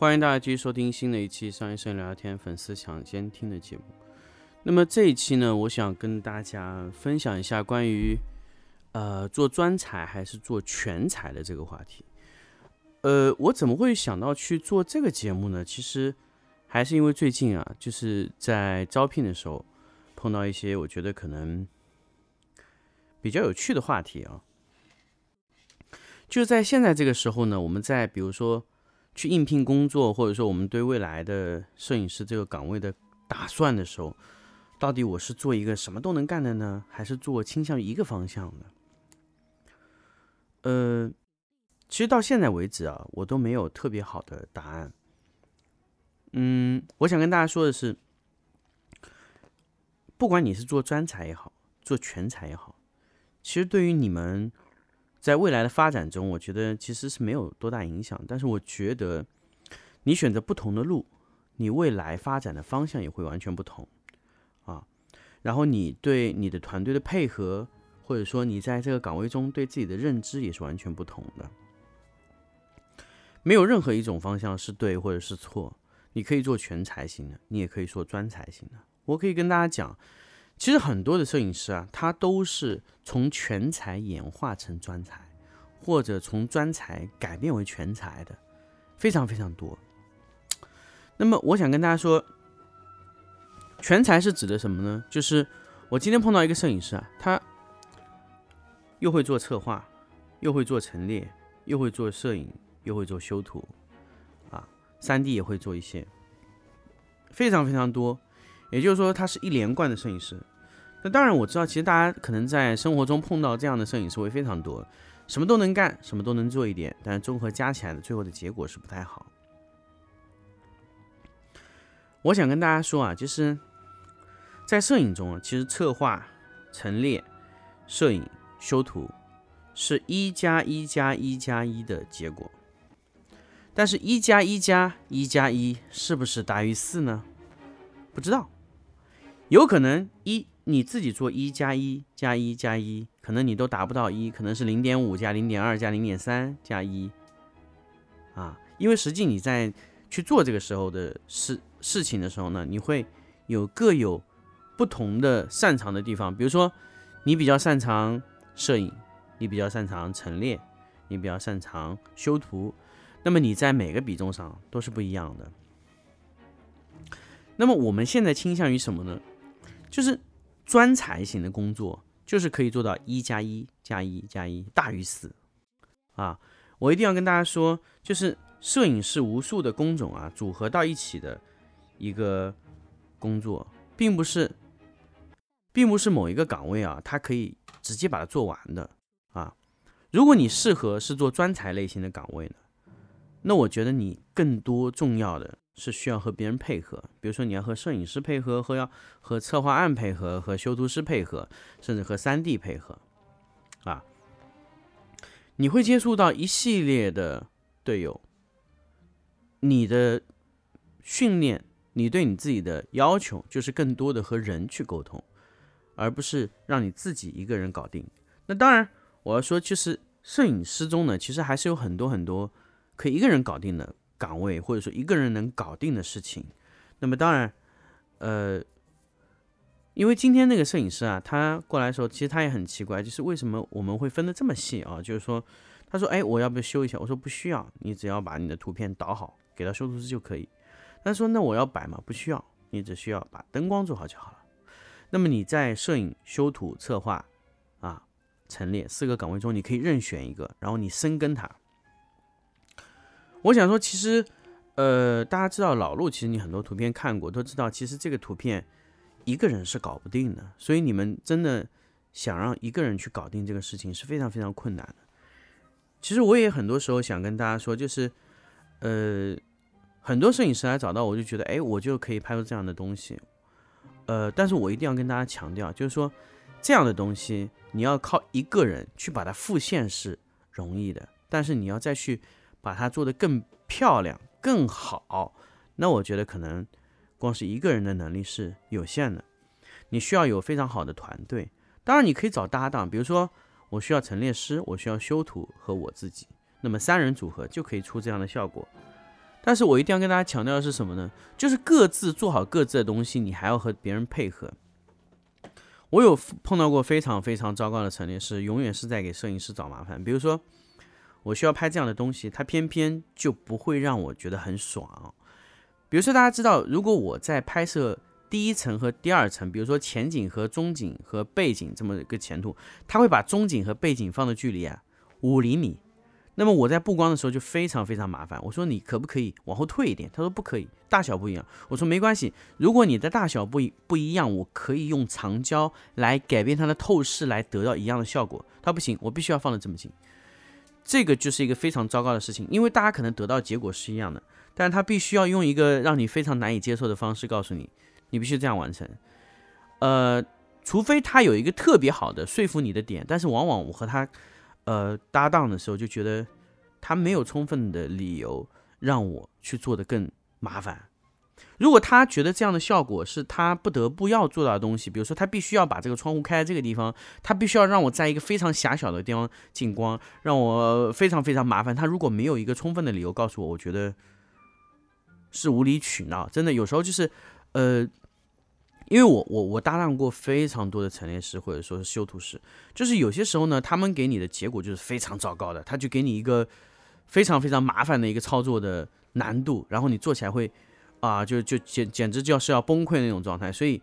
欢迎大家继续收听新的一期商业摄影聊天粉丝抢先听的节目。那么这一期呢，我想跟大家分享一下关于呃做专才还是做全才的这个话题。呃，我怎么会想到去做这个节目呢？其实还是因为最近啊，就是在招聘的时候碰到一些我觉得可能比较有趣的话题啊。就在现在这个时候呢，我们在比如说。去应聘工作，或者说我们对未来的摄影师这个岗位的打算的时候，到底我是做一个什么都能干的呢，还是做倾向于一个方向的？呃，其实到现在为止啊，我都没有特别好的答案。嗯，我想跟大家说的是，不管你是做专才也好，做全才也好，其实对于你们。在未来的发展中，我觉得其实是没有多大影响。但是我觉得，你选择不同的路，你未来发展的方向也会完全不同啊。然后你对你的团队的配合，或者说你在这个岗位中对自己的认知也是完全不同的。没有任何一种方向是对或者是错。你可以做全才型的，你也可以做专才型的。我可以跟大家讲。其实很多的摄影师啊，他都是从全才演化成专才，或者从专才改变为全才的，非常非常多。那么我想跟大家说，全才是指的什么呢？就是我今天碰到一个摄影师啊，他又会做策划，又会做陈列，又会做摄影，又会做修图，啊，三 D 也会做一些，非常非常多。也就是说，他是一连贯的摄影师。那当然，我知道，其实大家可能在生活中碰到这样的摄影师会非常多，什么都能干，什么都能做一点，但是综合加起来的最后的结果是不太好。我想跟大家说啊，就是在摄影中啊，其实策划、陈列、摄影、修图是一加一加一加一的结果，但是一加一加一加一是不是大于四呢？不知道。有可能一你自己做一加一加一加一，可能你都达不到一，可能是零点五加零点二加零点三加一，啊，因为实际你在去做这个时候的事事情的时候呢，你会有各有不同的擅长的地方，比如说你比较擅长摄影，你比较擅长陈列，你比较擅长修图，那么你在每个比重上都是不一样的。那么我们现在倾向于什么呢？就是专才型的工作，就是可以做到一加一加一加一大于四啊！我一定要跟大家说，就是摄影是无数的工种啊组合到一起的一个工作，并不是，并不是某一个岗位啊，它可以直接把它做完的啊！如果你适合是做专才类型的岗位呢，那我觉得你更多重要的。是需要和别人配合，比如说你要和摄影师配合，和要和策划案配合，和修图师配合，甚至和三 D 配合，啊，你会接触到一系列的队友。你的训练，你对你自己的要求，就是更多的和人去沟通，而不是让你自己一个人搞定。那当然，我要说，就是摄影师中呢，其实还是有很多很多可以一个人搞定的。岗位或者说一个人能搞定的事情，那么当然，呃，因为今天那个摄影师啊，他过来的时候，其实他也很奇怪，就是为什么我们会分得这么细啊？就是说，他说，哎，我要不要修一下？我说不需要，你只要把你的图片导好，给到修图师就可以。他说，那我要摆吗？不需要，你只需要把灯光做好就好了。那么你在摄影、修图、策划啊、陈列四个岗位中，你可以任选一个，然后你深耕它。我想说，其实，呃，大家知道老陆，其实你很多图片看过，都知道，其实这个图片一个人是搞不定的。所以你们真的想让一个人去搞定这个事情是非常非常困难的。其实我也很多时候想跟大家说，就是，呃，很多摄影师来找到我，就觉得，哎，我就可以拍出这样的东西。呃，但是我一定要跟大家强调，就是说，这样的东西你要靠一个人去把它复现是容易的，但是你要再去把它做得更漂亮、更好，那我觉得可能光是一个人的能力是有限的。你需要有非常好的团队，当然你可以找搭档，比如说我需要陈列师，我需要修图和我自己，那么三人组合就可以出这样的效果。但是我一定要跟大家强调的是什么呢？就是各自做好各自的东西，你还要和别人配合。我有碰到过非常非常糟糕的陈列师，永远是在给摄影师找麻烦。比如说，我需要拍这样的东西，它偏偏就不会让我觉得很爽。比如说，大家知道，如果我在拍摄第一层和第二层，比如说前景和中景和背景这么一个前图，他会把中景和背景放的距离啊五厘米。那么我在布光的时候就非常非常麻烦。我说你可不可以往后退一点？他说不可以，大小不一样。我说没关系，如果你的大小不一不一样，我可以用长焦来改变它的透视，来得到一样的效果。他不行，我必须要放的这么近。这个就是一个非常糟糕的事情，因为大家可能得到结果是一样的，但是他必须要用一个让你非常难以接受的方式告诉你，你必须这样完成。呃，除非他有一个特别好的说服你的点，但是往往我和他。呃，搭档的时候就觉得他没有充分的理由让我去做的更麻烦。如果他觉得这样的效果是他不得不要做到的东西，比如说他必须要把这个窗户开在这个地方，他必须要让我在一个非常狭小的地方进光，让我非常非常麻烦。他如果没有一个充分的理由告诉我，我觉得是无理取闹。真的，有时候就是呃。因为我我我搭档过非常多的陈列师或者说是修图师，就是有些时候呢，他们给你的结果就是非常糟糕的，他就给你一个非常非常麻烦的一个操作的难度，然后你做起来会啊，就就简简直就要是要崩溃那种状态。所以，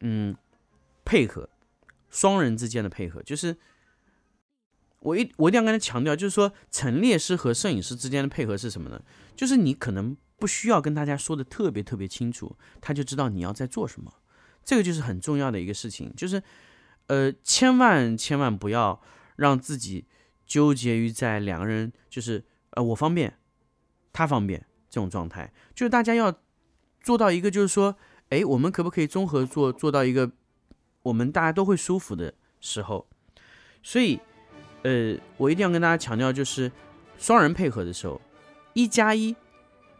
嗯，配合双人之间的配合，就是我一我一定要跟他强调，就是说陈列师和摄影师之间的配合是什么呢？就是你可能不需要跟大家说的特别特别清楚，他就知道你要在做什么。这个就是很重要的一个事情，就是，呃，千万千万不要让自己纠结于在两个人就是呃我方便，他方便这种状态，就是大家要做到一个就是说，哎，我们可不可以综合做做到一个我们大家都会舒服的时候？所以，呃，我一定要跟大家强调，就是双人配合的时候，一加一。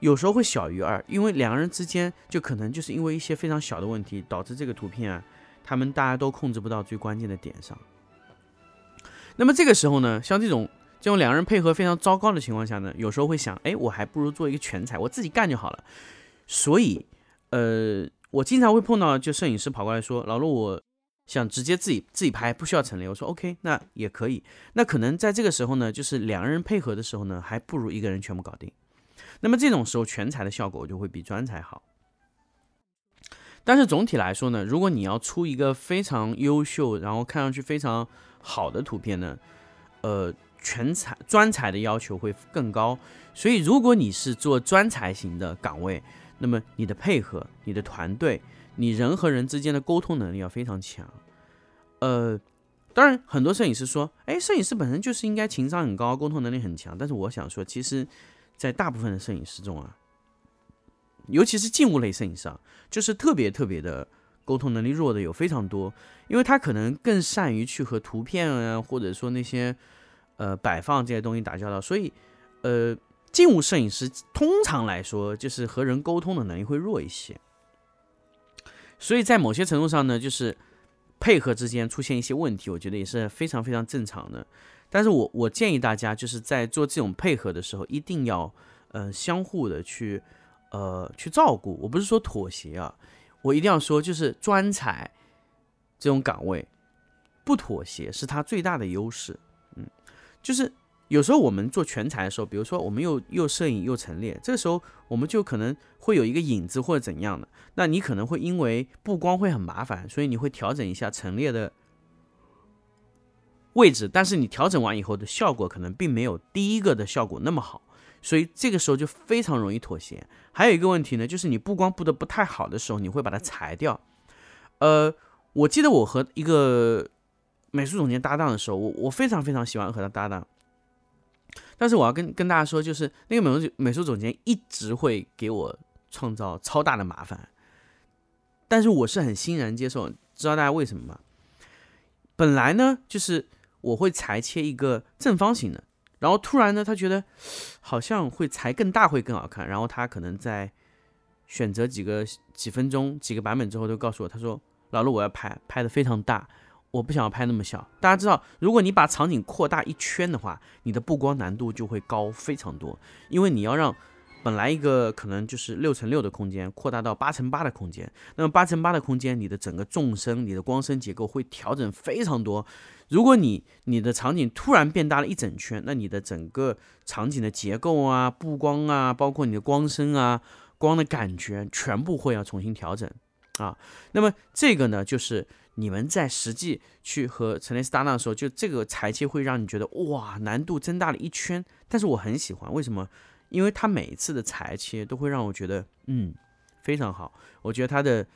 有时候会小于二，因为两个人之间就可能就是因为一些非常小的问题，导致这个图片啊，他们大家都控制不到最关键的点上。那么这个时候呢，像这种这种两个人配合非常糟糕的情况下呢，有时候会想，哎，我还不如做一个全彩，我自己干就好了。所以，呃，我经常会碰到，就摄影师跑过来说，老陆，我想直接自己自己拍，不需要陈列。我说 OK，那也可以。那可能在这个时候呢，就是两个人配合的时候呢，还不如一个人全部搞定。那么这种时候全彩的效果就会比专彩好，但是总体来说呢，如果你要出一个非常优秀，然后看上去非常好的图片呢，呃，全才专才的要求会更高。所以如果你是做专才型的岗位，那么你的配合、你的团队、你人和人之间的沟通能力要非常强。呃，当然很多摄影师说，哎，摄影师本身就是应该情商很高、沟通能力很强，但是我想说，其实。在大部分的摄影师中啊，尤其是静物类摄影师啊，就是特别特别的沟通能力弱的有非常多，因为他可能更善于去和图片啊，或者说那些呃摆放这些东西打交道，所以呃静物摄影师通常来说就是和人沟通的能力会弱一些，所以在某些程度上呢，就是配合之间出现一些问题，我觉得也是非常非常正常的。但是我我建议大家就是在做这种配合的时候，一定要呃相互的去呃去照顾。我不是说妥协啊，我一定要说就是专才这种岗位不妥协是他最大的优势。就是有时候我们做全才的时候，比如说我们又又摄影又陈列，这个时候我们就可能会有一个影子或者怎样的，那你可能会因为布光会很麻烦，所以你会调整一下陈列的。位置，但是你调整完以后的效果可能并没有第一个的效果那么好，所以这个时候就非常容易妥协。还有一个问题呢，就是你布光布的不太好的时候，你会把它裁掉。呃，我记得我和一个美术总监搭档的时候，我我非常非常喜欢和他搭档。但是我要跟跟大家说，就是那个美术美术总监一直会给我创造超大的麻烦，但是我是很欣然接受，知道大家为什么吗？本来呢，就是我会裁切一个正方形的，然后突然呢，他觉得好像会裁更大会更好看，然后他可能在选择几个几分钟几个版本之后，都告诉我，他说：“老陆，我要拍拍的非常大。”我不想要拍那么小，大家知道，如果你把场景扩大一圈的话，你的布光难度就会高非常多，因为你要让本来一个可能就是六乘六的空间扩大到八乘八的空间，那么八乘八的空间，你的整个纵深、你的光深结构会调整非常多。如果你你的场景突然变大了一整圈，那你的整个场景的结构啊、布光啊，包括你的光深啊、光的感觉，全部会要重新调整啊。那么这个呢，就是。你们在实际去和陈列斯搭档的时候，就这个裁切会让你觉得哇，难度增大了一圈。但是我很喜欢，为什么？因为他每一次的裁切都会让我觉得，嗯，非常好。我觉得他的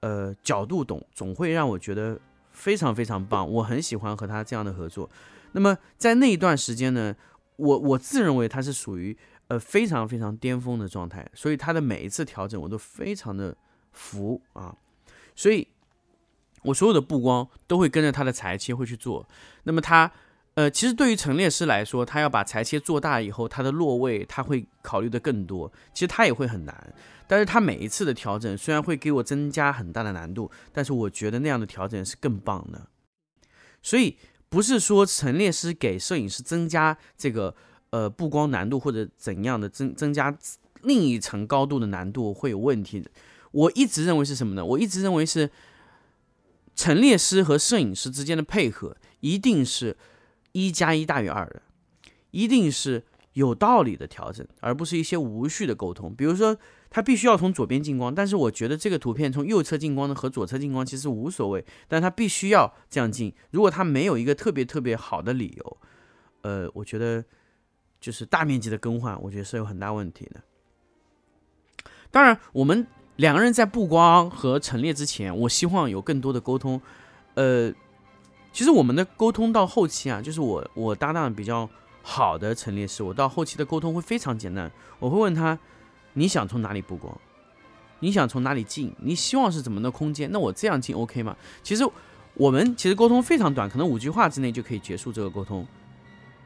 呃角度懂，总会让我觉得非常非常棒。我很喜欢和他这样的合作。那么在那一段时间呢，我我自认为他是属于呃非常非常巅峰的状态，所以他的每一次调整我都非常的服啊，所以。我所有的布光都会跟着他的裁切会去做，那么他，呃，其实对于陈列师来说，他要把裁切做大以后，他的落位他会考虑的更多，其实他也会很难，但是他每一次的调整虽然会给我增加很大的难度，但是我觉得那样的调整是更棒的，所以不是说陈列师给摄影师增加这个呃布光难度或者怎样的增增加另一层高度的难度会有问题，我一直认为是什么呢？我一直认为是。陈列师和摄影师之间的配合一定是一加一大于二的，一定是有道理的调整，而不是一些无序的沟通。比如说，他必须要从左边进光，但是我觉得这个图片从右侧进光的和左侧进光其实无所谓，但他必须要这样进。如果他没有一个特别特别好的理由，呃，我觉得就是大面积的更换，我觉得是有很大问题的。当然，我们。两个人在布光和陈列之前，我希望有更多的沟通。呃，其实我们的沟通到后期啊，就是我我搭档比较好的陈列师，我到后期的沟通会非常简单。我会问他，你想从哪里布光？你想从哪里进？你希望是怎么的空间？那我这样进 OK 吗？其实我们其实沟通非常短，可能五句话之内就可以结束这个沟通。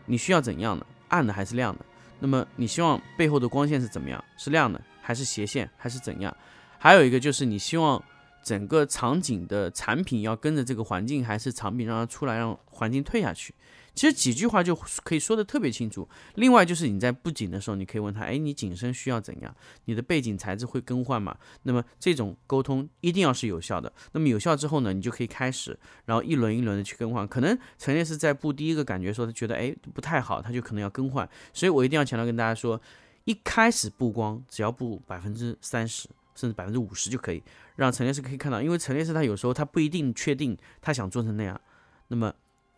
你需要怎样的？暗的还是亮的？那么你希望背后的光线是怎么样？是亮的还是斜线还是怎样？还有一个就是你希望整个场景的产品要跟着这个环境，还是产品让它出来让环境退下去？其实几句话就可以说的特别清楚。另外就是你在布景的时候，你可以问他：哎，你景深需要怎样？你的背景材质会更换吗？那么这种沟通一定要是有效的。那么有效之后呢，你就可以开始，然后一轮一轮的去更换。可能陈列师在布第一个感觉说他觉得哎不太好，他就可能要更换。所以我一定要强调跟大家说，一开始布光只要布百分之三十。甚至百分之五十就可以让陈列师可以看到，因为陈列师他有时候他不一定确定他想做成那样，那么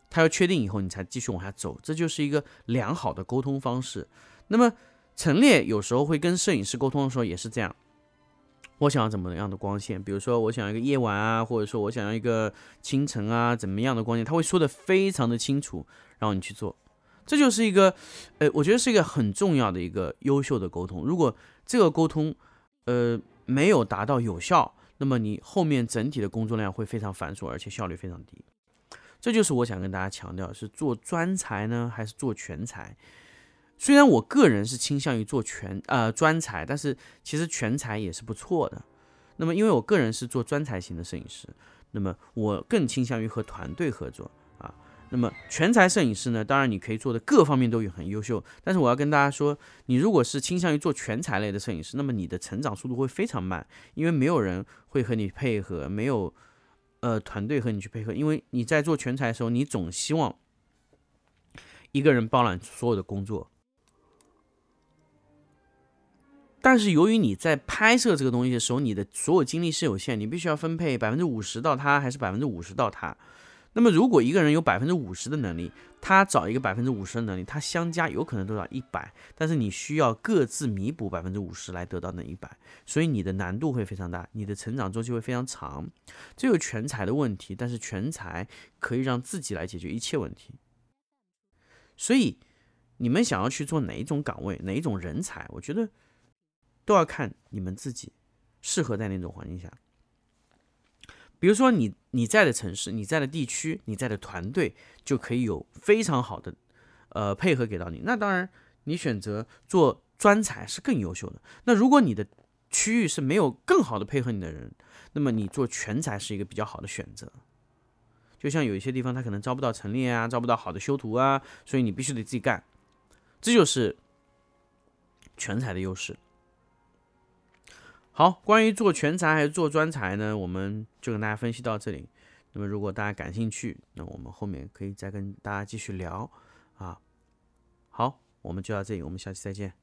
他要确定以后你才继续往下走，这就是一个良好的沟通方式。那么陈列有时候会跟摄影师沟通的时候也是这样，我想要怎么样的光线，比如说我想要一个夜晚啊，或者说我想要一个清晨啊，怎么样的光线，他会说的非常的清楚，然后你去做，这就是一个，呃，我觉得是一个很重要的一个优秀的沟通。如果这个沟通，呃。没有达到有效，那么你后面整体的工作量会非常繁琐，而且效率非常低。这就是我想跟大家强调，是做专才呢，还是做全才？虽然我个人是倾向于做全呃专才，但是其实全才也是不错的。那么因为我个人是做专才型的摄影师，那么我更倾向于和团队合作。那么全才摄影师呢？当然你可以做的各方面都有很优秀，但是我要跟大家说，你如果是倾向于做全才类的摄影师，那么你的成长速度会非常慢，因为没有人会和你配合，没有呃团队和你去配合，因为你在做全才的时候，你总希望一个人包揽所有的工作，但是由于你在拍摄这个东西的时候，你的所有精力是有限，你必须要分配百分之五十到他，还是百分之五十到他。那么，如果一个人有百分之五十的能力，他找一个百分之五十的能力，他相加有可能得到一百，但是你需要各自弥补百分之五十来得到那一百，所以你的难度会非常大，你的成长周期会非常长。这有全才的问题，但是全才可以让自己来解决一切问题。所以，你们想要去做哪一种岗位，哪一种人才，我觉得都要看你们自己适合在哪种环境下。比如说你你在的城市、你在的地区、你在的团队，就可以有非常好的呃配合给到你。那当然，你选择做专才是更优秀的。那如果你的区域是没有更好的配合你的人，那么你做全才是一个比较好的选择。就像有一些地方他可能招不到陈列啊，招不到好的修图啊，所以你必须得自己干。这就是全才的优势。好，关于做全才还是做专才呢，我们就跟大家分析到这里。那么如果大家感兴趣，那我们后面可以再跟大家继续聊啊。好，我们就到这里，我们下期再见。